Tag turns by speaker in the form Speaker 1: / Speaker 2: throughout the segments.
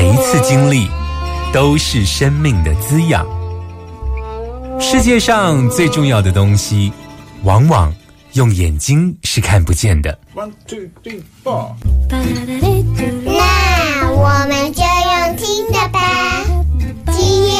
Speaker 1: 每一次经历都是生命的滋养。世界上最重要的东西，往往用眼睛是看不见的。
Speaker 2: One two three four。
Speaker 3: 那我们就用听的吧。今夜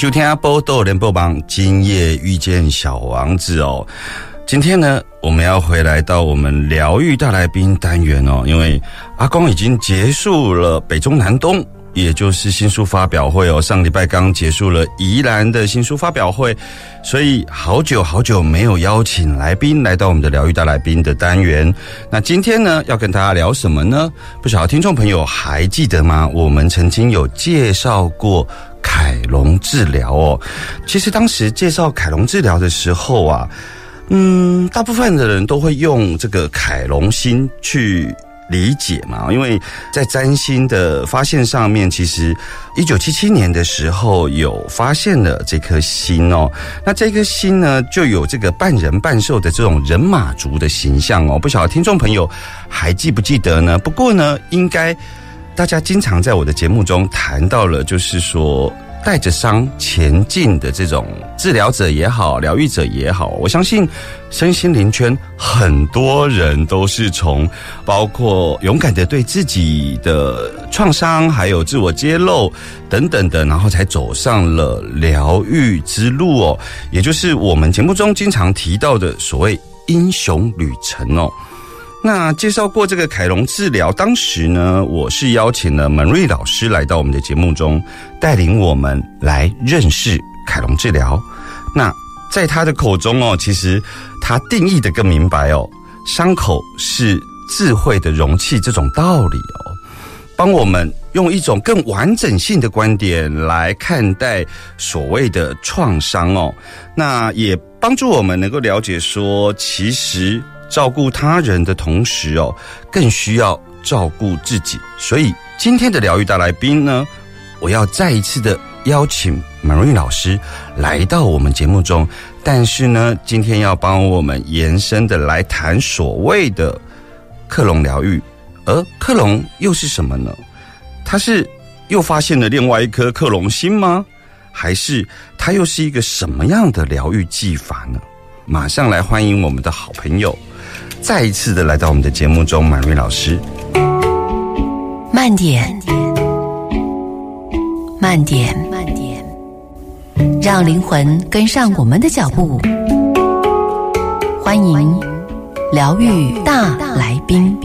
Speaker 4: 收听阿波豆联播榜，今夜遇见小王子哦。今天呢，我们要回来到我们疗愈大来宾单元哦，因为阿公已经结束了北中南东，也就是新书发表会哦。上礼拜刚结束了宜兰的新书发表会，所以好久好久没有邀请来宾来到我们的疗愈大来宾的单元。那今天呢，要跟大家聊什么呢？不晓得听众朋友还记得吗？我们曾经有介绍过。凯龙治疗哦，其实当时介绍凯龙治疗的时候啊，嗯，大部分的人都会用这个凯龙星去理解嘛，因为在占星的发现上面，其实一九七七年的时候有发现了这颗星哦，那这颗星呢就有这个半人半兽的这种人马族的形象哦，不晓得听众朋友还记不记得呢？不过呢，应该。大家经常在我的节目中谈到了，就是说带着伤前进的这种治疗者也好，疗愈者也好，我相信身心灵圈很多人都是从包括勇敢的对自己的创伤，还有自我揭露等等的，然后才走上了疗愈之路哦，也就是我们节目中经常提到的所谓英雄旅程哦。那介绍过这个凯龙治疗，当时呢，我是邀请了门瑞老师来到我们的节目中，带领我们来认识凯龙治疗。那在他的口中哦，其实他定义的更明白哦，伤口是智慧的容器这种道理哦，帮我们用一种更完整性的观点来看待所谓的创伤哦，那也帮助我们能够了解说，其实。照顾他人的同时哦，更需要照顾自己。所以今天的疗愈大来宾呢，我要再一次的邀请 Marie 老师来到我们节目中。但是呢，今天要帮我们延伸的来谈所谓的克隆疗愈，而克隆又是什么呢？他是又发现了另外一颗克隆星吗？还是它又是一个什么样的疗愈技法呢？马上来欢迎我们的好朋友。再一次的来到我们的节目中，满瑞老师。
Speaker 5: 慢点，慢点，慢点，让灵魂跟上我们的脚步。欢迎疗愈大来宾。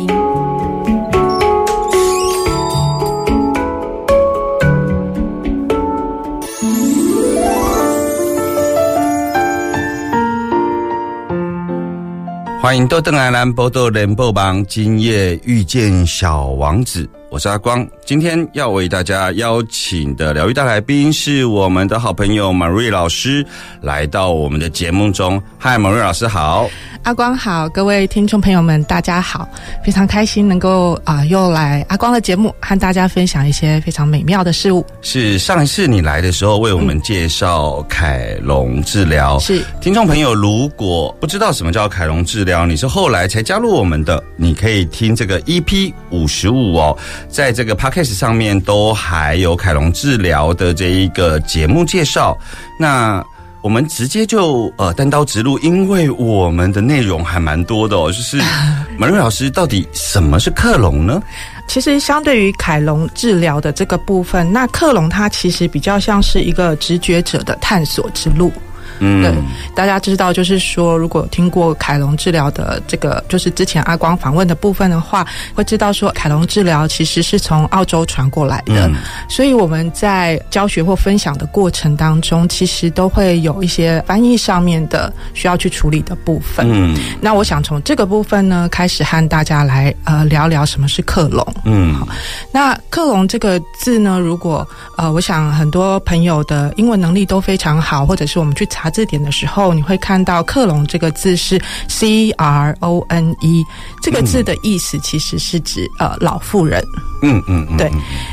Speaker 4: 欢迎到邓来兰波豆联播榜，今夜遇见小王子。我是阿光。今天要为大家邀请的疗愈大来宾是我们的好朋友马瑞老师，来到我们的节目中。嗨，马瑞老师好。
Speaker 6: 阿光好，各位听众朋友们，大家好，非常开心能够啊、又来阿光的节目，和大家分享一些非常美妙的事物。
Speaker 4: 是上一次你来的时候为我们介绍凯龙治疗，
Speaker 6: 是
Speaker 4: 听众朋友如果不知道什么叫凯龙治疗，你是后来才加入我们的，你可以听这个 EP 五十五哦，在这个 Podcast 上面都还有凯龙治疗的这一个节目介绍。那我们直接就呃单刀直入，因为我们的内容还蛮多的哦，就是 马瑞老师到底什么是克隆呢？
Speaker 6: 其实相对于凯龙治疗的这个部分，那克隆它其实比较像是一个直觉者的探索之路。
Speaker 4: 嗯
Speaker 6: 对，大家知道，就是说，如果听过凯龙治疗的这个，就是之前阿光访问的部分的话，会知道说，凯龙治疗其实是从澳洲传过来的。
Speaker 4: 嗯
Speaker 6: 所以我们在教学或分享的过程当中，其实都会有一些翻译上面的需要去处理的部分。
Speaker 4: 嗯
Speaker 6: 那我想从这个部分呢，开始和大家来呃聊聊什么是克隆。
Speaker 4: 嗯好
Speaker 6: 那克隆这个字呢，如果呃，我想很多朋友的英文能力都非常好，或者是我们去查字典的时候，你会看到克隆这个字是 C R O N E，这个字的意思其实是指呃老妇人。
Speaker 4: 嗯嗯嗯，
Speaker 6: 对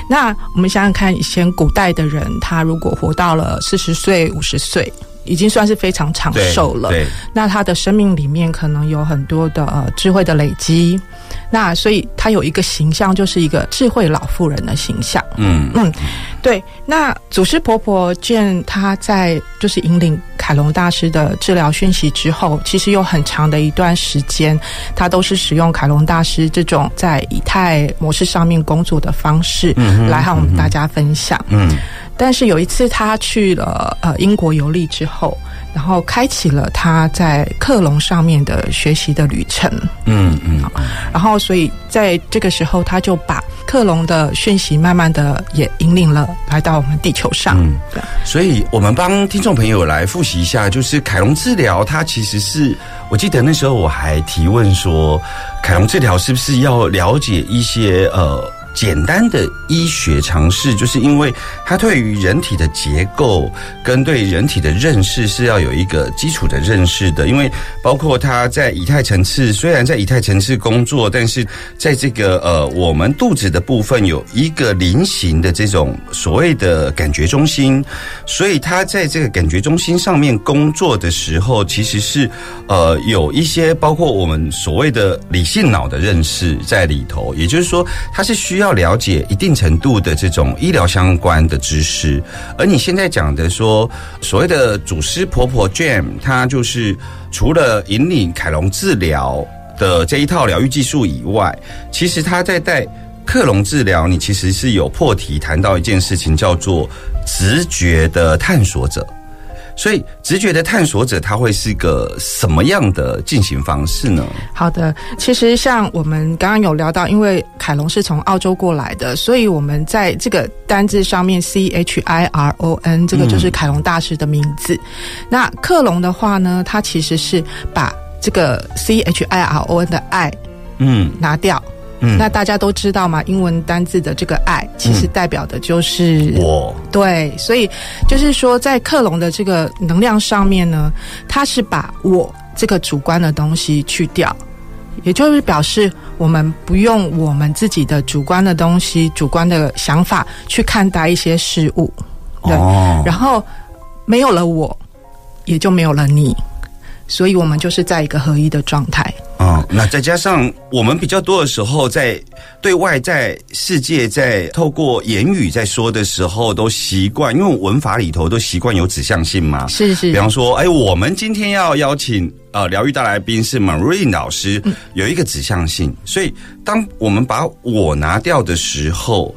Speaker 6: 那我们想想看，以前古代的人，他如果活到了四十岁、五十岁。已经算是非常长寿了，
Speaker 4: 对，
Speaker 6: 那他的生命里面可能有很多的呃智慧的累积，那所以他有一个形象，就是一个智慧老妇人的形象。
Speaker 4: 嗯
Speaker 6: 嗯，对。那祖师婆婆见他在就是引领凯龙大师的治疗讯息之后，其实有很长的一段时间，他都是使用凯龙大师这种在以太模式上面工作的方式，来和我们大家分享。
Speaker 4: 嗯
Speaker 6: 但是有一次，他去了呃英国游历之后，然后开启了他在克隆上面的学习的旅程。
Speaker 4: 嗯嗯
Speaker 6: 然后，所以在这个时候，他就把克隆的讯息慢慢的也引领了来到我们地球上。
Speaker 4: 嗯
Speaker 6: 对
Speaker 4: 所以我们帮听众朋友来复习一下，就是凯龙治疗，它其实是我记得那时候我还提问说，凯龙治疗是不是要了解一些呃。简单的医学常识，就是因为它对于人体的结构跟对人体的认识是要有一个基础的认识的。因为包括它在以太层次，虽然在以太层次工作，但是在这个呃我们肚子的部分有一个菱形的这种所谓的感觉中心，所以它在这个感觉中心上面工作的时候，其实是呃有一些包括我们所谓的理性脑的认识在里头，也就是说，它是需要要了解一定程度的这种医疗相关的知识。而你现在讲的说所谓的祖师婆婆 Jam，她就是除了引领凯龙治疗的这一套疗愈技术以外，其实她在带。克隆治疗，你其实是有破题谈到一件事情，叫做直觉的探索者。所以，直觉的探索者，他会是个什么样的进行方式呢？
Speaker 6: 好的，其实像我们刚刚有聊到，因为凯龙是从澳洲过来的，所以我们在这个单字上面 C H I R O N 这个就是凯龙大师的名字。那克隆的话呢，它其实是把这个 C H I R O N 的爱
Speaker 4: 嗯
Speaker 6: 拿掉。
Speaker 4: 嗯
Speaker 6: 那大家都知道嘛，英文单字的这个爱，其实代表的就是
Speaker 4: 我。
Speaker 6: 对，所以就是说，在克隆的这个能量上面呢，它是把我这个主观的东西去掉，也就是表示我们不用我们自己的主观的东西、主观的想法去看待一些事物，对，
Speaker 4: 哦，
Speaker 6: 然后没有了我，也就没有了你，所以我们就是在一个合一的状态。
Speaker 4: 哦，那再加上我们比较多的时候，在对外在世界在透过言语在说的时候，都习惯，因为文法里头都习惯有指向性嘛。
Speaker 6: 是是
Speaker 4: 比方说，哎，我们今天要邀请呃疗愈大来宾是 Marine 老师，有一个指向性，所以当我们把我拿掉的时候，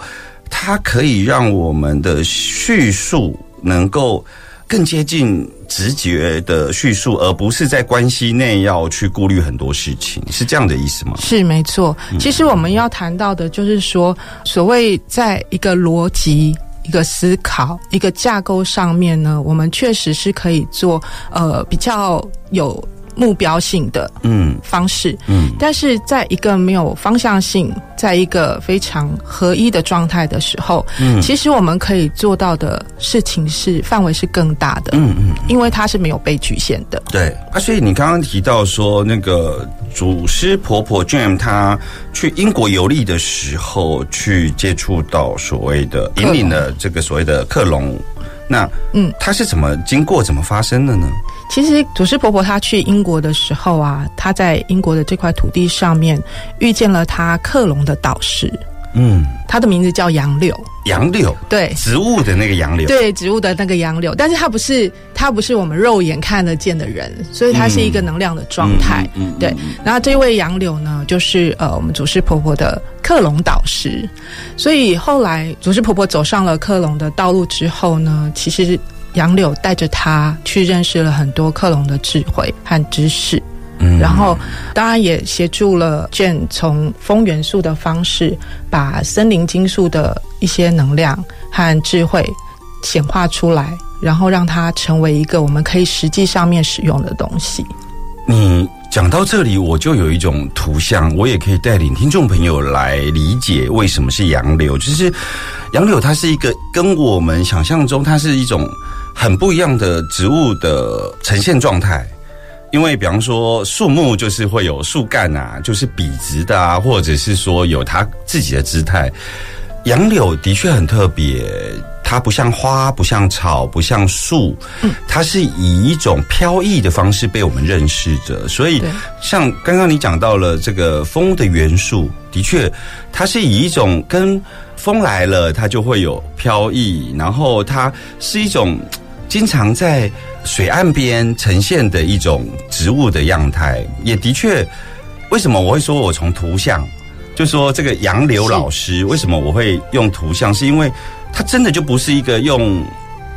Speaker 4: 它可以让我们的叙述能够更接近直觉的叙述，而不是在关系内要去顾虑很多事情，是这样的意思吗？
Speaker 6: 是没错，其实我们要谈到的就是说，所谓在一个逻辑。一个思考、一个架构上面呢，我们确实是可以做呃比较有目标性的
Speaker 4: 嗯。
Speaker 6: 方式，
Speaker 4: 嗯。
Speaker 6: 但是在一个没有方向性，在一个非常合一的状态的时候，
Speaker 4: 嗯。
Speaker 6: 其实我们可以做到的事情是范围是更大的，
Speaker 4: 嗯嗯，
Speaker 6: 因为它是没有被局限的。
Speaker 4: 对。啊，所以你刚刚提到说，那个祖师婆婆 Jam 她去英国游历的时候，去接触到所谓的引领了这个所谓的克隆，那
Speaker 6: 嗯，
Speaker 4: 它是怎么经过、怎么发生的呢？
Speaker 6: 其实祖师婆婆她去英国的时候啊，她在英国的这块土地上面遇见了她克隆的导师，
Speaker 4: 嗯，
Speaker 6: 她的名字叫杨柳，
Speaker 4: 杨柳，
Speaker 6: 对。
Speaker 4: 植物的那个杨柳，
Speaker 6: 对植物的那个杨柳，但是它不是它不是我们肉眼看得见的人，所以它是一个能量的状态。
Speaker 4: 嗯，嗯嗯。
Speaker 6: 对，然后这位杨柳呢，就是呃我们祖师婆婆的克隆导师，所以后来祖师婆婆走上了克隆的道路之后呢，其实杨柳带着她去认识了很多克隆的智慧和知识。
Speaker 4: 嗯
Speaker 6: 然后，当然也协助了 Jane 从风元素的方式，把森林金属的一些能量和智慧显化出来，然后让它成为一个我们可以实际上面使用的东西。
Speaker 4: 你讲到这里，我就有一种图像，我也可以带领听众朋友来理解为什么是杨柳。就是杨柳，它是一个跟我们想象中，它是一种很不一样的植物的呈现状态。因为比方说树木就是会有树干啊，就是笔直的啊，或者是说有它自己的姿态。杨柳的确很特别，它不像花，不像草，不像树，它是以一种飘逸的方式被我们认识着。所以，像刚刚你讲到了这个风的元素，的确，它是以一种跟风来了，它就会有飘逸，然后它是一种经常在水岸边呈现的一种植物的样态，也的确，为什么我会说我从图像？就说这个杨柳老师为什么我会用图像，是因为他真的就不是一个用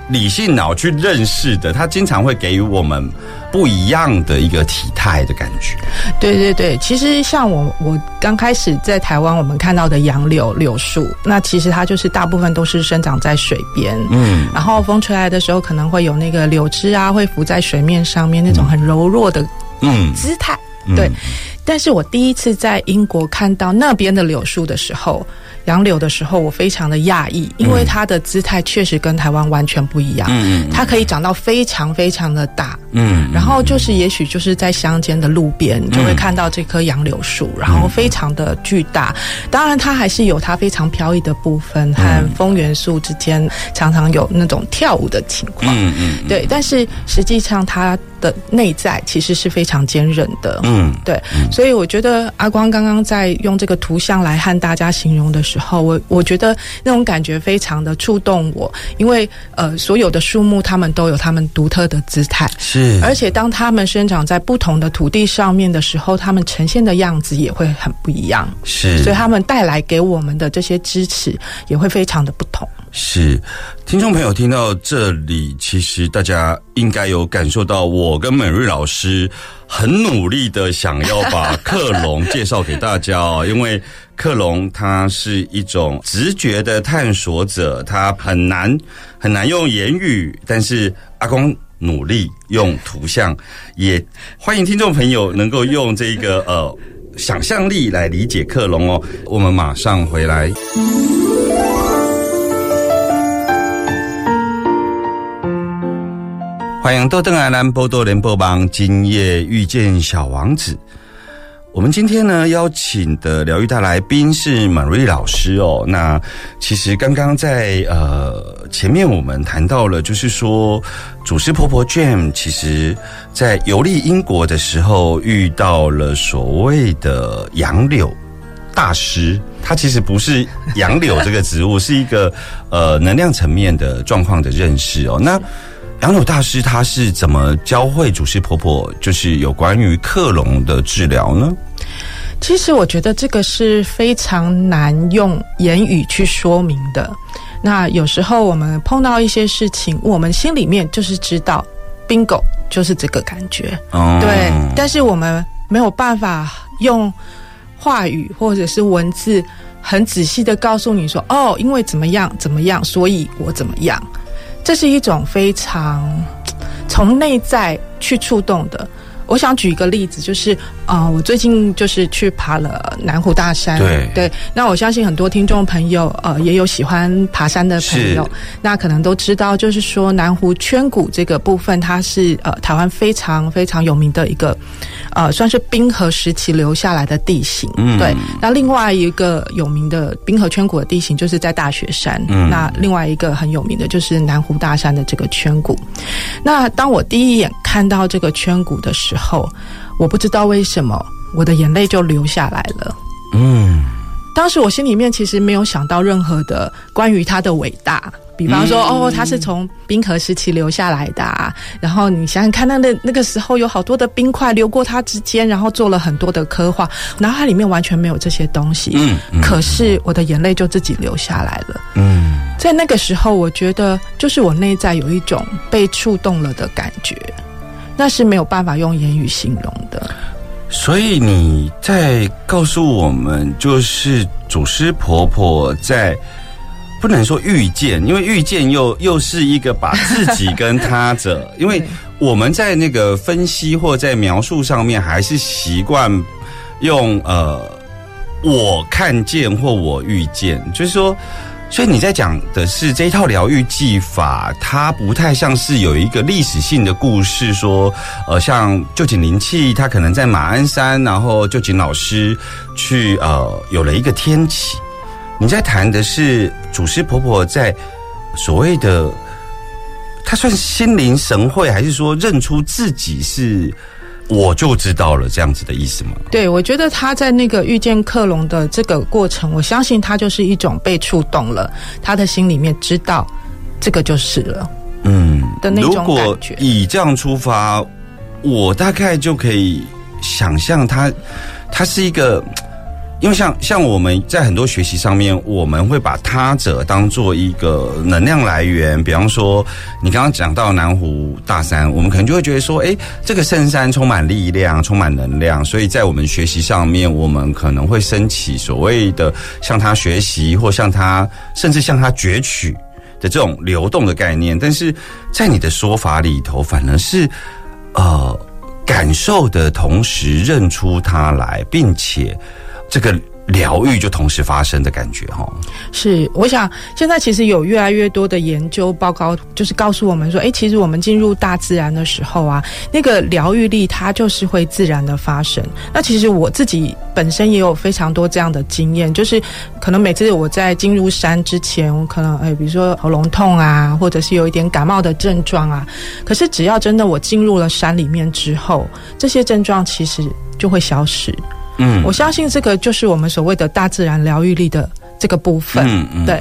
Speaker 4: 理性脑去认识的，它经常会给予我们不一样的一个体态的感觉。
Speaker 6: 对对对，其实像我我刚开始在台湾，我们看到的杨柳柳树，那其实它就是大部分都是生长在水边，
Speaker 4: 嗯。
Speaker 6: 然后风吹来的时候，可能会有那个柳枝啊，会浮在水面上面那种很柔弱的
Speaker 4: 嗯，
Speaker 6: 姿态。
Speaker 4: 嗯。
Speaker 6: 对，但是我第一次在英国看到那边的柳树的时候，杨柳的时候，我非常的讶异，因为它的姿态确实跟台湾完全不一样。
Speaker 4: 嗯嗯
Speaker 6: 它可以长到非常非常的大，
Speaker 4: 嗯
Speaker 6: 然后就是也许就是在乡间的路边，你就会看到这棵杨柳树，然后非常的巨大。当然，它还是有它非常飘逸的部分，和风元素之间常常有那种跳舞的情况。
Speaker 4: 嗯嗯
Speaker 6: 对，但是实际上它的内在其实是非常坚韧的。
Speaker 4: 嗯
Speaker 6: 对，所以我觉得阿光刚刚在用这个图像来和大家形容的时候，我我觉得那种感觉非常的触动我，因为呃，所有的树木它们都有它们独特的姿态，
Speaker 4: 是，
Speaker 6: 而且当它们生长在不同的土地上面的时候，它们呈现的样子也会很不一样，
Speaker 4: 是，
Speaker 6: 所以它们带来给我们的这些支持也会非常的不同。
Speaker 4: 是，听众朋友听到这里，其实大家应该有感受到，我跟美瑞老师很努力的想要把 克隆介绍给大家哦，因为克隆它是一种直觉的探索者，它很难很难用言语，但是阿公。努力用图像，也欢迎听众朋友能够用这个呃想象力来理解克隆哦。我们马上回来。欢迎豆邓来兰波多联播帮今夜遇见小王子。我们今天呢邀请的疗愈大来宾是满瑞老师哦。那其实刚刚在呃前面我们谈到了，就是说祖师婆婆 Jam 其实在游历英国的时候遇到了所谓的杨柳大师，他其实不是杨柳这个植物，是一个呃能量层面的状况的认识哦。那杨柳大师他是怎么教会祖师婆婆，就是有关于克隆的治疗呢？
Speaker 6: 其实我觉得这个是非常难用言语去说明的。那有时候我们碰到一些事情，我们心里面就是知道，bingo 就是这个感觉，
Speaker 4: 哦
Speaker 6: 对。但是我们没有办法用话语或者是文字很仔细的告诉你说，哦，因为怎么样怎么样，所以我怎么样。这是一种非常从内在去触动的。我想举一个例子，就是啊、呃我最近就是去爬了南湖大山，
Speaker 4: 对
Speaker 6: 对。那我相信很多听众朋友呃也有喜欢爬山的朋友，那可能都知道，就是说南湖圈谷这个部分，它是呃台湾非常非常有名的一个呃算是冰河时期留下来的地形，
Speaker 4: 嗯
Speaker 6: 对。那另外一个有名的冰河圈谷的地形，就是在大雪山，
Speaker 4: 嗯
Speaker 6: 那另外一个很有名的就是南湖大山的这个圈谷。那当我第一眼看到这个圈谷的时候，我不知道为什么我的眼泪就流下来了。
Speaker 4: 嗯，
Speaker 6: 当时我心里面其实没有想到任何的关于他的伟大，比方说、
Speaker 4: 嗯
Speaker 6: 哦，他是从冰河时期留下来的、啊，然后你想想看，那那那个时候有好多的冰块流过他之间，然后做了很多的刻画，脑海里面完全没有这些东西。
Speaker 4: 嗯嗯
Speaker 6: 可是我的眼泪就自己流下来了。
Speaker 4: 嗯，
Speaker 6: 在那个时候，我觉得就是我内在有一种被触动了的感觉，那是没有办法用言语形容的。
Speaker 4: 所以你在告诉我们，就是祖师婆婆在。不能说遇见，因为遇见又又是一个把自己跟他者，因为我们在那个分析或在描述上面，还是习惯用呃我看见或我遇见，就是说，所以你在讲的是这一套疗愈技法，它不太像是有一个历史性的故事，说呃像旧井灵气，它可能在马鞍山，然后旧井老师去呃有了一个天启。你在谈的是祖师婆婆在所谓的，她算心灵神会，还是说认出自己是我就知道了这样子的意思吗？
Speaker 6: 对，我觉得他在那个遇见克隆的这个过程，我相信他就是一种被触动了，他的心里面知道这个就是了。
Speaker 4: 嗯
Speaker 6: 的那种
Speaker 4: 如果
Speaker 6: 感觉
Speaker 4: 以这样出发，我大概就可以想象他，他是一个。因为像像我们在很多学习上面，我们会把他者当做一个能量来源。比方说，你刚刚讲到南湖大山，我们可能就会觉得说，诶，这个圣山充满力量，充满能量，所以在我们学习上面，我们可能会升起所谓的向他学习，或向他，甚至向他攫取的这种流动的概念。但是在你的说法里头，反而是呃感受的同时认出他来，并且。这个疗愈就同时发生的感觉哈，
Speaker 6: 是，我想现在其实有越来越多的研究报告，就是告诉我们说，诶，其实我们进入大自然的时候啊，那个疗愈力它就是会自然的发生。那其实我自己本身也有非常多这样的经验，就是可能每次我在进入山之前，我可能诶，比如说喉咙痛啊，或者是有一点感冒的症状啊，可是只要真的我进入了山里面之后，这些症状其实就会消失。
Speaker 4: 嗯
Speaker 6: 我相信这个就是我们所谓的大自然疗愈力的这个部分。
Speaker 4: 嗯嗯
Speaker 6: 对。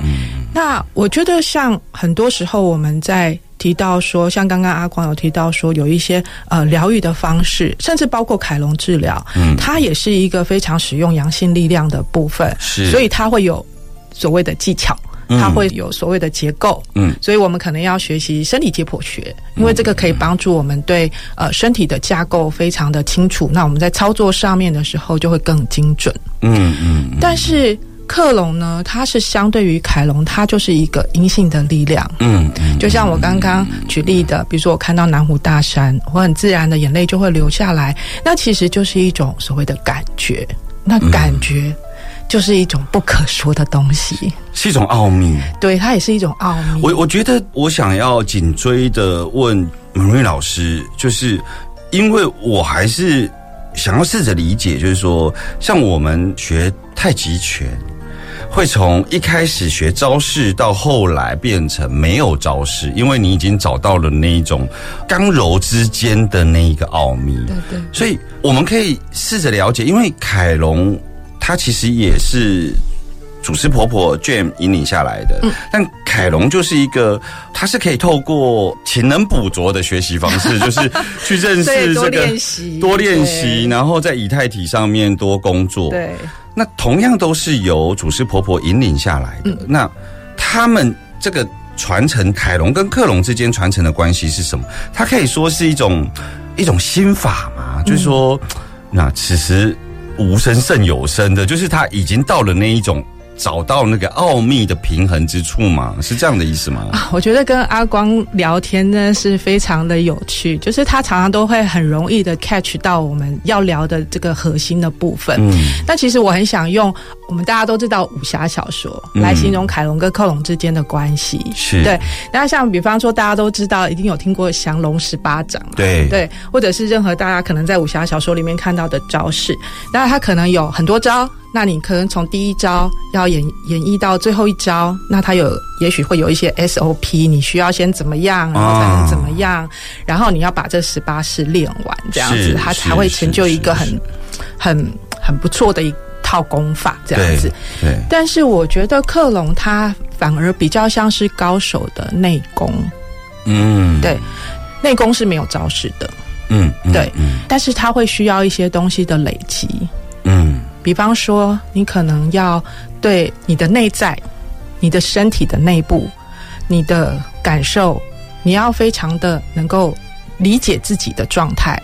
Speaker 6: 那我觉得，像很多时候我们在提到说，像刚刚阿光有提到说，有一些呃疗愈的方式，甚至包括凯龙治疗，
Speaker 4: 嗯
Speaker 6: 它也是一个非常使用阳性力量的部分，
Speaker 4: 是
Speaker 6: 所以它会有所谓的技巧。
Speaker 4: 嗯。
Speaker 6: 它会有所谓的结构，
Speaker 4: 嗯。
Speaker 6: 所以我们可能要学习生理解剖学，因为这个可以帮助我们对呃身体的架构非常的清楚。那我们在操作上面的时候就会更精准。
Speaker 4: 嗯嗯
Speaker 6: 但是克隆呢，它是相对于凯龙，它就是一个阴性的力量。
Speaker 4: 嗯嗯，
Speaker 6: 就像我刚刚举例的，比如说我看到南湖大山，我很自然的眼泪就会流下来，那其实就是一种所谓的感觉，那感觉就是一种不可说的东西，
Speaker 4: 是一种奥秘。
Speaker 6: 对，它也是一种奥秘。
Speaker 4: 我我觉得我想要紧追的问 Marie 老师，就是因为我还是想要试着理解，就是说，像我们学太极拳。会从一开始学招式，到后来变成没有招式，因为你已经找到了那一种刚柔之间的那一个奥秘。
Speaker 6: 对对，
Speaker 4: 所以我们可以试着了解，因为凯龙他其实也是祖师婆婆 Jam 引领下来的，但凯龙就是一个，他是可以透过勤能补拙的学习方式，就是去认识 这个
Speaker 6: 练习
Speaker 4: 多练习，然后在以太体上面多工作。
Speaker 6: 对。
Speaker 4: 那同样都是由祖师婆婆引领下来的。
Speaker 6: 嗯
Speaker 4: 那他们这个传承，凯龙跟克隆之间传承的关系是什么？它可以说是一种一种心法嘛，就是说，那此时无声胜有声的，就是他已经到了那一种找到那个奥秘的平衡之处吗？是这样的意思吗？
Speaker 6: 啊，我觉得跟阿光聊天呢是非常的有趣，就是他常常都会很容易的 catch 到我们要聊的这个核心的部分。
Speaker 4: 嗯
Speaker 6: 但其实我很想用我们大家都知道武侠小说
Speaker 4: 嗯
Speaker 6: 来形容凯龙跟克隆之间的关系。
Speaker 4: 是
Speaker 6: 对，那像比方说大家都知道，一定有听过降龙十八掌嘛，
Speaker 4: 对
Speaker 6: 对，或者是任何大家可能在武侠小说里面看到的招式，那他可能有很多招。那你可能从第一招要演演绎到最后一招，那它有也许会有一些 SOP，你需要先怎么样，然后才能怎么样，然后你要把这十八式练完，这样子他才会成就一个很很很不错的一套功法，这样子。
Speaker 4: 对对，
Speaker 6: 但是我觉得克隆他反而比较像是高手的内功，
Speaker 4: 嗯，
Speaker 6: 对，内功是没有招式的，
Speaker 4: 嗯，嗯
Speaker 6: 对
Speaker 4: 嗯。
Speaker 6: 但是他会需要一些东西的累积，
Speaker 4: 嗯
Speaker 6: 比方说你可能要对你的内在、你的身体的内部、你的感受，你要非常的能够理解自己的状态，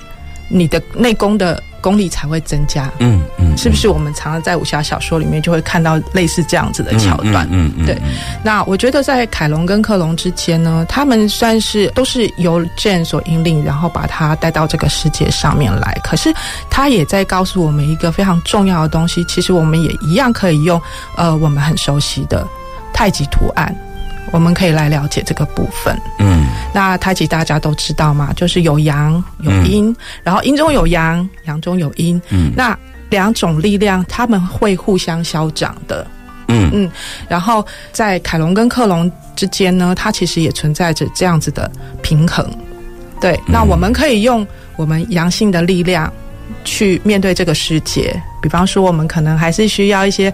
Speaker 6: 你的内功的功力才会增加。
Speaker 4: 嗯嗯，
Speaker 6: 是不是我们常常在武侠小说里面就会看到类似这样子的桥段？
Speaker 4: 嗯嗯，
Speaker 6: 对，那我觉得在凯龙跟克隆之间呢，他们算是都是由 Jane 所引领，然后把他带到这个世界上面来。可是他也在告诉我们一个非常重要的东西，其实我们也一样可以用呃我们很熟悉的太极图案，我们可以来了解这个部分。
Speaker 4: 嗯
Speaker 6: 那太极大家都知道嘛，就是有阳有阴，然后阴中有阳，阳中有阴。
Speaker 4: 嗯
Speaker 6: 那两种力量，他们会互相消长的。
Speaker 4: 嗯
Speaker 6: 嗯，然后在凯龙跟克隆之间呢，它其实也存在着这样子的平衡。对，那我们可以用我们阳性的力量去面对这个世界。比方说，我们可能还是需要一些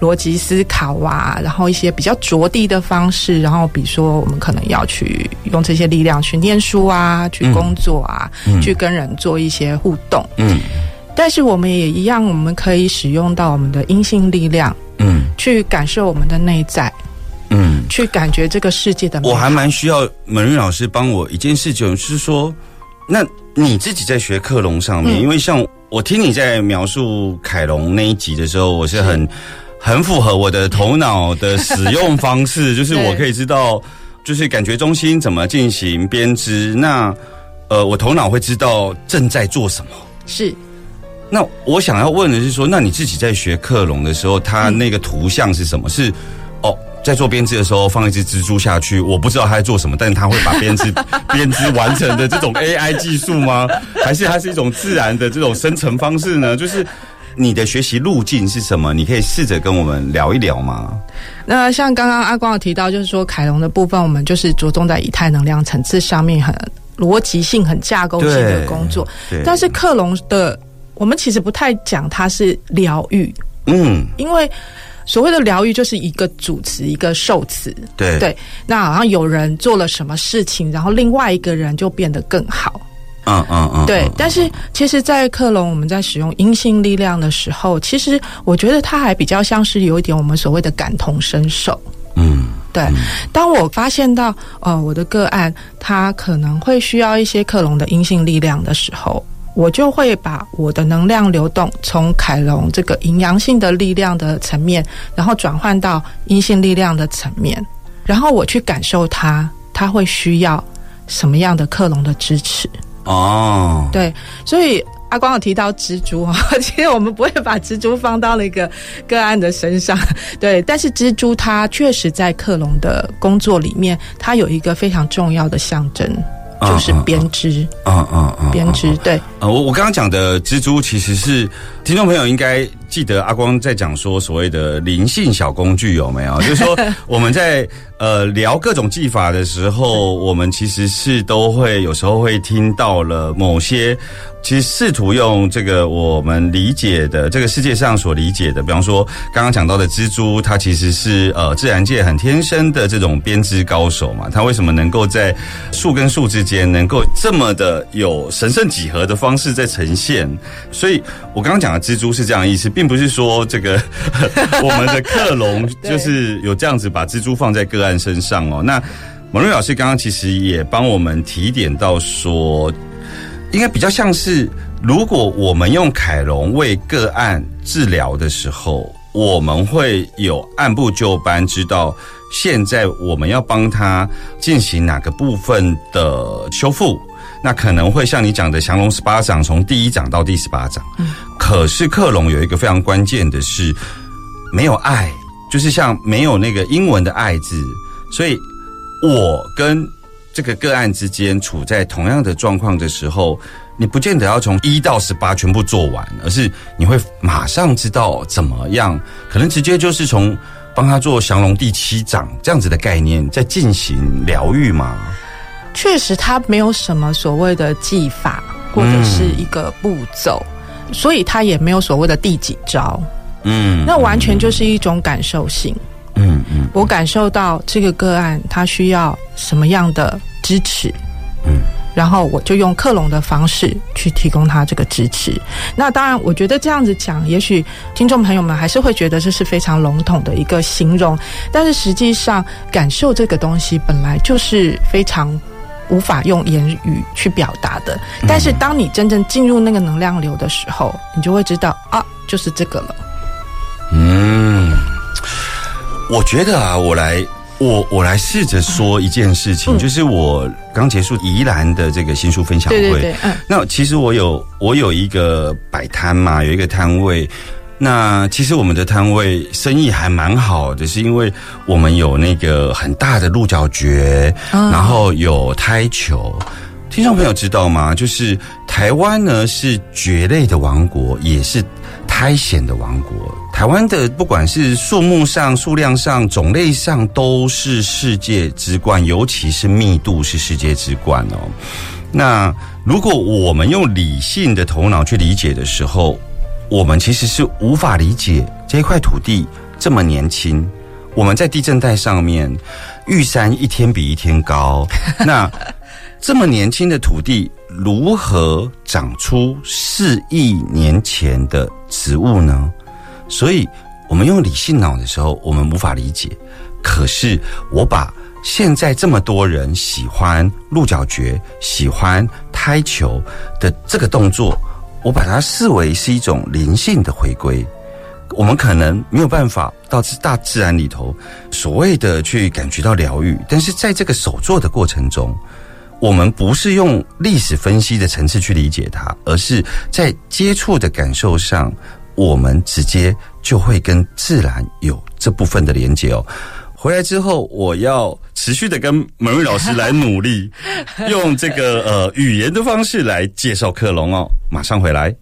Speaker 6: 逻辑思考啊，然后一些比较着地的方式，然后比如说，我们可能要去用这些力量去念书啊，去工作啊，去跟人做一些互动。
Speaker 4: 嗯。
Speaker 6: 但是我们也一样，我们可以使用到我们的阴性力量，
Speaker 4: 嗯。
Speaker 6: 去感受我们的内在，
Speaker 4: 嗯，
Speaker 6: 去感觉这个世界的。
Speaker 4: 我还蛮需要门瑞老师帮我一件事情，就是说，那你自己在学克隆上面，
Speaker 6: 嗯。
Speaker 4: 因为像我听你在描述凯龙那一集的时候，我是很很符合我的头脑的使用方式，就是我可以知道，就是感觉中心怎么进行编织，那呃，我头脑会知道正在做什么。
Speaker 6: 是
Speaker 4: 那我想要问的是说，那你自己在学克隆的时候，它那个图像是什么？是哦，在做编织的时候放一只蜘蛛下去，我不知道它在做什么，但是它会把编织 编织完成的这种 AI 技术吗？还是它是一种自然的这种生成方式呢？就是你的学习路径是什么？你可以试着跟我们聊一聊吗？
Speaker 6: 那像刚刚阿光有提到，就是说凯龙的部分，我们就是着重在以太能量层次上面很逻辑性、很架构性的工作。但是克隆的，我们其实不太讲它是疗愈，
Speaker 4: 嗯，
Speaker 6: 因为所谓的疗愈就是一个主词，一个受词。
Speaker 4: 对
Speaker 6: 对，那好像有人做了什么事情，然后另外一个人就变得更好。
Speaker 4: 嗯嗯嗯，
Speaker 6: 对
Speaker 4: 嗯，
Speaker 6: 但是其实，在克隆我们在使用阴性力量的时候，其实我觉得它还比较像是有一点我们所谓的感同身受。
Speaker 4: 嗯
Speaker 6: 对，当我发现到呃我的个案他可能会需要一些克隆的阴性力量的时候，我就会把我的能量流动从凯龙这个阴阳性的力量的层面，然后转换到阴性力量的层面，然后我去感受它，它会需要什么样的克隆的支持。
Speaker 4: 哦，
Speaker 6: 对，所以阿光有提到蜘蛛哈，其实我们不会把蜘蛛放到那个个案的身上，对，但是蜘蛛它确实在克隆的工作里面，它有一个非常重要的象征，就是编织，
Speaker 4: 嗯嗯嗯，
Speaker 6: 编织，对，
Speaker 4: 呃，我我刚刚讲的蜘蛛其实是听众朋友应该记得阿光在讲说所谓的灵性小工具有没有？就是说我们在呃聊各种技法的时候，我们其实是都会有时候会听到了某些。其实试图用这个我们理解的这个世界上所理解的，比方说刚刚讲到的蜘蛛，它其实是呃自然界很天生的这种编织高手嘛。它为什么能够在树跟树之间能够这么的有神圣几何的方式在呈现？所以我刚刚讲的蜘蛛是这样的意思，并不是说这个 我们的克隆就是有这样子把蜘蛛放在个案身上哦。那蒙瑞老师刚刚其实也帮我们提点到说。应该比较像是，如果我们用凯龙为个案治疗的时候，我们会有按部就班，知道现在我们要帮他进行哪个部分的修复。那可能会像你讲的降龙十八掌，从第一掌到第十八掌。嗯，可是克隆有一个非常关键的是，没有爱，就是像没有那个英文的爱字，所以我跟这个个案之间处在同样的状况的时候，你不见得要从一到十八全部做完，而是你会马上知道怎么样，可能直接就是从帮他做降龙第七掌这样子的概念，在进行疗愈嘛。
Speaker 6: 确实，他没有什么所谓的技法或者是一个步骤，所以他也没有所谓的第几招。
Speaker 4: 嗯，
Speaker 6: 那完全就是一种感受性。
Speaker 4: 嗯嗯，
Speaker 6: 我感受到这个个案他需要什么样的支持，
Speaker 4: 嗯，
Speaker 6: 然后我就用克隆的方式去提供他这个支持。那当然，我觉得这样子讲，也许听众朋友们还是会觉得这是非常笼统的一个形容，但是实际上，感受这个东西本来就是非常。无法用言语去表达的，但是当你真正进入那个能量流的时候，你就会知道啊，就是这个了。
Speaker 4: 嗯，我觉得啊，我来，我我来试着说一件事情，就是我刚结束宜兰的这个新书分享会，
Speaker 6: 对对对，嗯，
Speaker 4: 那其实我有我有一个摆摊嘛，有一个摊位。那其实我们的摊位生意还蛮好的，是因为我们有那个很大的鹿角蕨，然后有胎球。听众朋友知道吗？就是台湾呢是蕨类的王国，也是苔藓的王国。台湾的不管是数目上、数量上、种类上，都是世界之冠，尤其是密度是世界之冠哦。那如果我们用理性的头脑去理解的时候，我们其实是无法理解这一块土地这么年轻。我们在地震带上面，玉山一天比一天高。那这么年轻的土地，如何长出四亿年前的植物呢？所以，我们用理性脑的时候，我们无法理解。可是，我把现在这么多人喜欢鹿角蕨、喜欢胎球的这个动作。我把它视为是一种灵性的回归，我们可能没有办法到大自然里头所谓的去感觉到疗愈，但是在这个手作的过程中，我们不是用历史分析的层次去理解它，而是在接触的感受上，我们直接就会跟自然有这部分的连接哦。回来之后，我要持续的跟门瑞老师来努力，用这个呃语言的方式来介绍克隆哦。马上回来，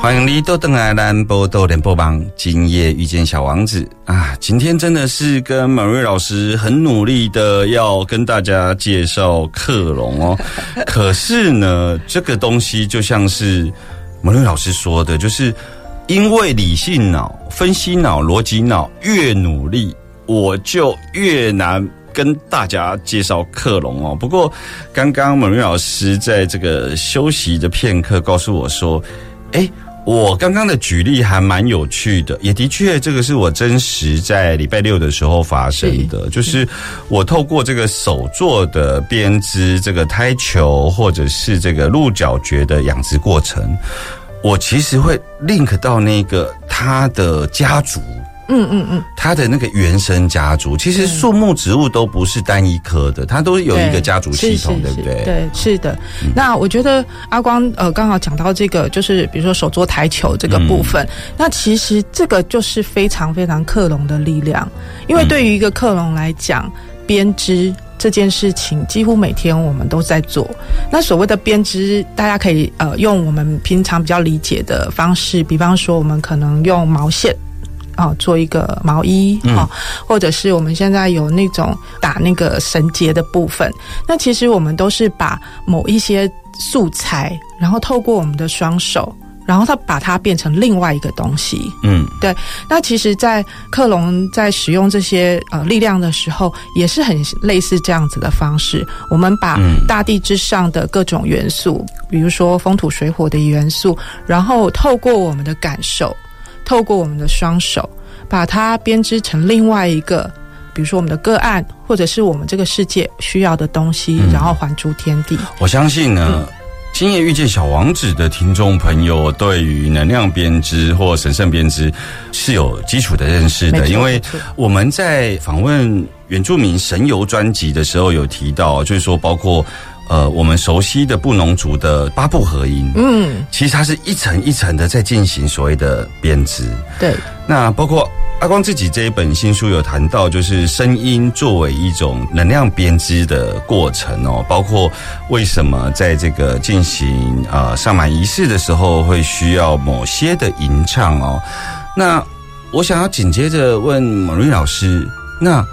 Speaker 4: 欢迎你都登来兰波豆联播帮，今夜遇见小王子啊！今天真的是跟马瑞老师很努力的要跟大家介绍克隆哦。可是呢，这个东西就像是。蒙瑞老师说的，就是因为理性脑、分析脑、逻辑脑越努力，我就越难跟大家介绍克隆哦。不过，刚刚蒙瑞老师在这个休息的片刻告诉我说：“哎，我刚刚的举例还蛮有趣的，也的确，这个是我真实在礼拜六的时候发生的，就是我透过这个手做的编织这个胎球，或者是这个鹿角蕨的养殖过程。”我其实会 link 到那个他的家族，
Speaker 6: 嗯嗯嗯，
Speaker 4: 它的那个原生家族，其实树木植物都不是单一科的，它都有一个家族系统，对不对？
Speaker 6: 对，是的。那我觉得阿光呃，刚好讲到这个，就是比如说手做台球这个部分，那其实这个就是非常非常克隆的力量，因为对于一个克隆来讲，编织。这件事情几乎每天我们都在做。那所谓的编织，大家可以呃用我们平常比较理解的方式，比方说我们可能用毛线啊做一个毛衣啊，或者是我们现在有那种打那个绳结的部分。那其实我们都是把某一些素材，然后透过我们的双手。然后他把它变成另外一个东西，
Speaker 4: 嗯，
Speaker 6: 对。那其实，在克隆在使用这些呃力量的时候，也是很类似这样子的方式。我们把大地之上的各种元素，比如说风土水火的元素，然后透过我们的感受，透过我们的双手，把它编织成另外一个，比如说我们的个案，或者是我们这个世界需要的东西，然后还诸天地。
Speaker 4: 我相信呢。今夜遇见小王子的听众朋友，对于能量编织或神圣编织是有基础的认识的，因为我们在访问原住民神游专辑的时候有提到，就是说包括呃我们熟悉的布农族的八部合音，
Speaker 6: 嗯，
Speaker 4: 其实它是一层一层的在进行所谓的编织。
Speaker 6: 对，
Speaker 4: 那包括阿光自己这一本新书有谈到，就是声音作为一种能量编织的过程哦，包括为什么在这个进行呃上满仪式的时候会需要某些的吟唱哦。那我想要紧接着问某瑞老师，那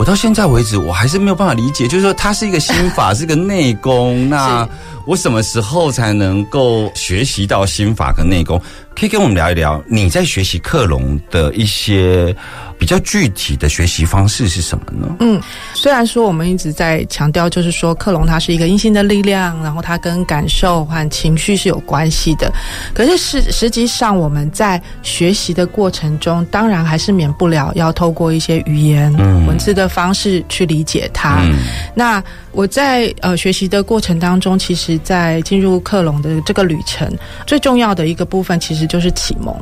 Speaker 4: 我到现在为止我还是没有办法理解，就是说它是一个心法，是个内功，那我什么时候才能够学习到心法跟内功？可以跟我们聊一聊你在学习克隆的一些比较具体的学习方式是什么呢？
Speaker 6: 嗯，虽然说我们一直在强调，就是说克隆它是一个阴性的力量，然后它跟感受和情绪是有关系的。可是实实际上我们在学习的过程中，当然还是免不了要透过一些语言、
Speaker 4: 嗯
Speaker 6: 文字的方式去理解它。
Speaker 4: 嗯
Speaker 6: 那我在呃学习的过程当中，其实，在进入克隆的这个旅程，最重要的一个部分其实就是启蒙。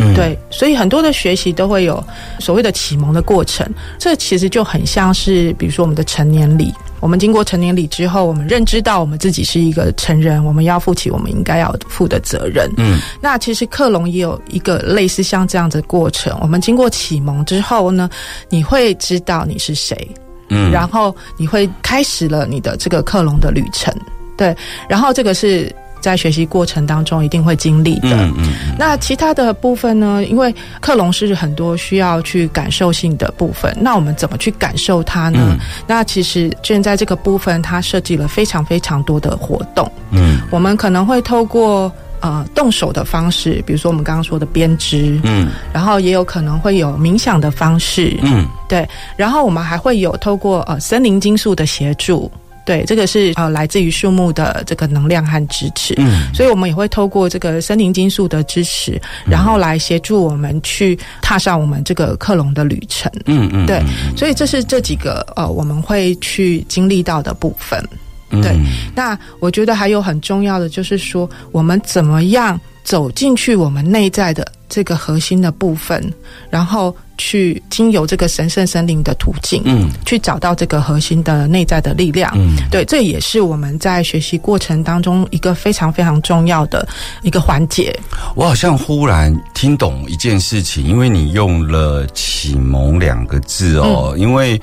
Speaker 4: 嗯，
Speaker 6: 对，所以很多的学习都会有所谓的启蒙的过程，这其实就很像是，比如说我们的成年礼。我们经过成年礼之后，我们认知到我们自己是一个成人，我们要负起我们应该要负的责任。
Speaker 4: 嗯，
Speaker 6: 那其实克隆也有一个类似像这样子的过程。我们经过启蒙之后呢，你会知道你是谁，
Speaker 4: 嗯
Speaker 6: 然后你会开始了你的这个克隆的旅程。对，然后这个是在学习过程当中一定会经历的。
Speaker 4: 嗯嗯
Speaker 6: 那其他的部分呢？因为克隆是很多需要去感受性的部分，那我们怎么去感受它呢？
Speaker 4: 嗯
Speaker 6: 那其实现在这个部分，它设计了非常非常多的活动，
Speaker 4: 嗯
Speaker 6: 我们可能会透过。呃，动手的方式，比如说我们刚刚说的编织，
Speaker 4: 嗯
Speaker 6: 然后也有可能会有冥想的方式，
Speaker 4: 嗯
Speaker 6: 对，然后我们还会有透过呃森林金属的协助，对，这个是呃来自于树木的这个能量和支持，
Speaker 4: 嗯。
Speaker 6: 所以我们也会透过这个森林金属的支持，然后来协助我们去踏上我们这个克隆的旅程。
Speaker 4: 嗯嗯，
Speaker 6: 对，所以这是这几个呃我们会去经历到的部分。
Speaker 4: 嗯。
Speaker 6: 对那我觉得还有很重要的就是说，我们怎么样走进去我们内在的这个核心的部分，然后去经由这个神圣森林的途径，
Speaker 4: 嗯
Speaker 6: 去找到这个核心的内在的力量。
Speaker 4: 嗯
Speaker 6: 对，这也是我们在学习过程当中一个非常非常重要的一个环节。
Speaker 4: 我好像忽然听懂一件事情，因为你用了“启蒙”两个字哦，因为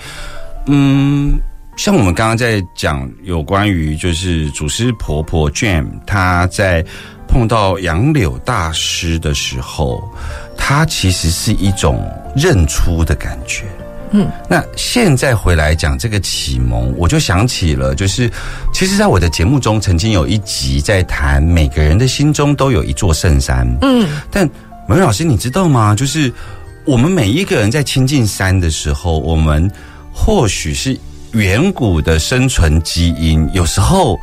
Speaker 4: 嗯。像我们刚刚在讲有关于就是祖师婆婆 Jam，她在碰到杨柳大师的时候，他其实是一种认出的感觉。
Speaker 6: 嗯，
Speaker 4: 那现在回来讲这个启蒙，我就想起了，就是其实，在我的节目中曾经有一集在谈每个人的心中都有一座圣山。
Speaker 6: 嗯，
Speaker 4: 但文老师，你知道吗？就是我们每一个人在亲近山的时候，我们或许是远古的生存基因，有时候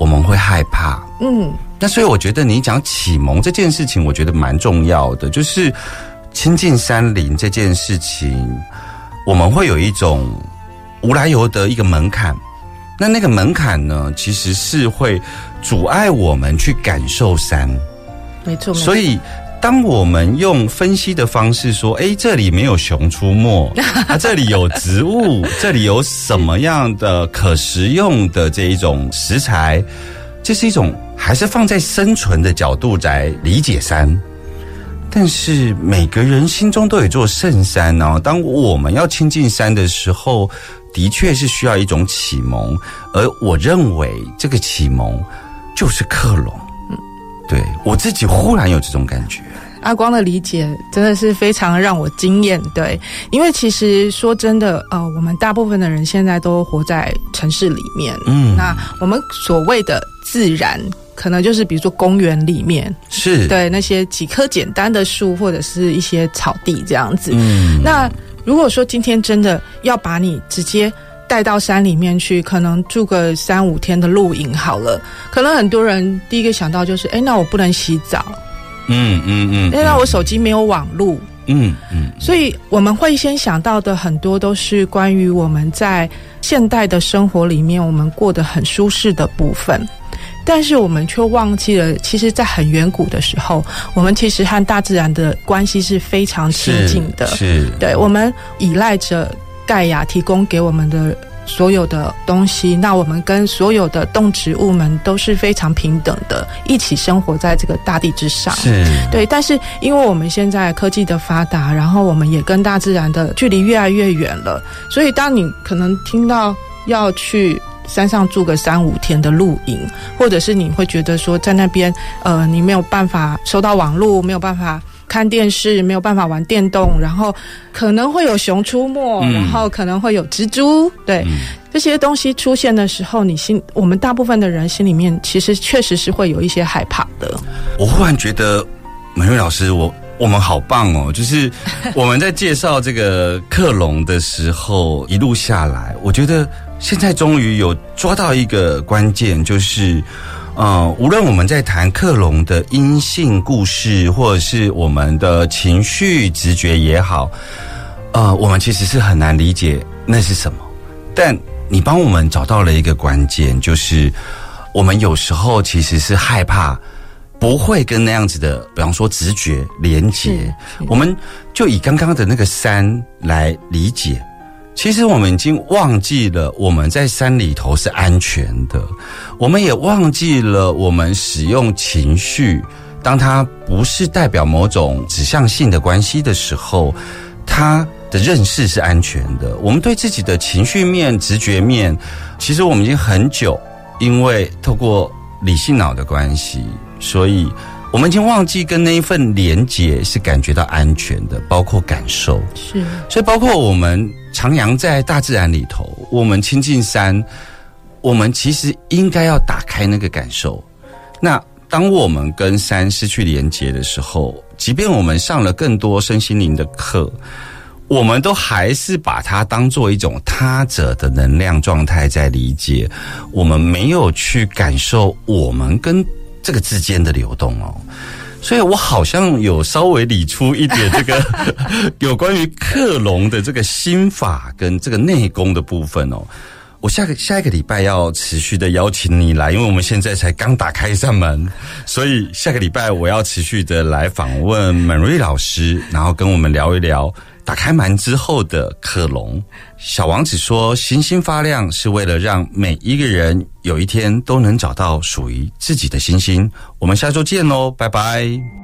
Speaker 4: 我们会害怕。
Speaker 6: 嗯，
Speaker 4: 那所以我觉得你讲启蒙这件事情，我觉得蛮重要的，就是亲近山林这件事情，我们会有一种无来由的一个门槛。那那个门槛呢，其实是会阻碍我们去感受山。
Speaker 6: 没错。
Speaker 4: 所以，当我们用分析的方式说：“诶，这里没有熊出没，啊，这里有植物，这里有什么样的可食用的这一种食材，这是一种还是放在生存的角度来理解山。”但是每个人心中都有座圣山哦。当我们要亲近山的时候，的确是需要一种启蒙，而我认为这个启蒙就是克隆。对我自己忽然有这种感觉。
Speaker 6: 阿光的理解真的是非常让我惊艳，对，因为其实说真的，呃，我们大部分的人现在都活在城市里面，
Speaker 4: 嗯。
Speaker 6: 那我们所谓的自然，可能就是比如说公园里面，
Speaker 4: 是，
Speaker 6: 对那些几棵简单的树或者是一些草地这样子。
Speaker 4: 嗯，
Speaker 6: 那如果说今天真的要把你直接带到山里面去，可能住个三五天的露营好了，可能很多人第一个想到就是，哎，那我不能洗澡，
Speaker 4: 嗯嗯嗯，
Speaker 6: 哎，那我手机没有网路。
Speaker 4: 嗯嗯
Speaker 6: 所以我们会先想到的很多都是关于我们在现代的生活里面，我们过得很舒适的部分。但是我们却忘记了，其实，在很远古的时候，我们其实和大自然的关系是非常亲近的。
Speaker 4: 是，
Speaker 6: 对，我们依赖着盖亚提供给我们的所有的东西，那我们跟所有的动植物们都是非常平等的，一起生活在这个大地之上。
Speaker 4: 是，
Speaker 6: 对，但是因为我们现在科技的发达，然后我们也跟大自然的距离越来越远了，所以当你可能听到要去山上住个三五天的露营，或者是你会觉得说在那边，呃，你没有办法收到网络，没有办法看电视，没有办法玩电动，然后可能会有熊出没，
Speaker 4: 嗯
Speaker 6: 然后可能会有蜘蛛，对。这些东西出现的时候，你心我们大部分的人心里面其实确实是会有一些害怕的。
Speaker 4: 我忽然觉得美瑞老师，我我们好棒哦！就是我们在介绍这个克隆的时候，一路下来，我觉得现在终于有抓到一个关键，就是。呃，无论我们在谈克隆的阴性故事，或者是我们的情绪直觉也好，呃，我们其实是很难理解那是什么。但你帮我们找到了一个关键，就是我们有时候其实是害怕不会跟那样子的，比方说直觉连接。我们就以刚刚的那个山来理解，其实我们已经忘记了我们在山里头是安全的，我们也忘记了我们使用情绪，当它不是代表某种指向性的关系的时候，它的认识是安全的。我们对自己的情绪面、直觉面，其实我们已经很久，因为透过理性脑的关系，所以我们已经忘记跟那一份连接是感觉到安全的，包括感受。
Speaker 6: 是，
Speaker 4: 所以包括我们徜徉在大自然里头，我们亲近山，我们其实应该要打开那个感受。那当我们跟山失去连接的时候，即便我们上了更多身心灵的课，我们都还是把它当做一种他者的能量状态在理解，我们没有去感受我们跟这个之间的流动哦。所以我好像有稍微理出一点这个 有关于克隆的这个心法跟这个内功的部分哦。我下个下一个礼拜要持续的邀请你来，因为我们现在才刚打开一扇门，所以下个礼拜我要持续的来访问门瑞老师，然后跟我们聊一聊打开门之后的克隆。小王子说：“星星发亮是为了让每一个人有一天都能找到属于自己的星星。”我们下周见喽，拜拜。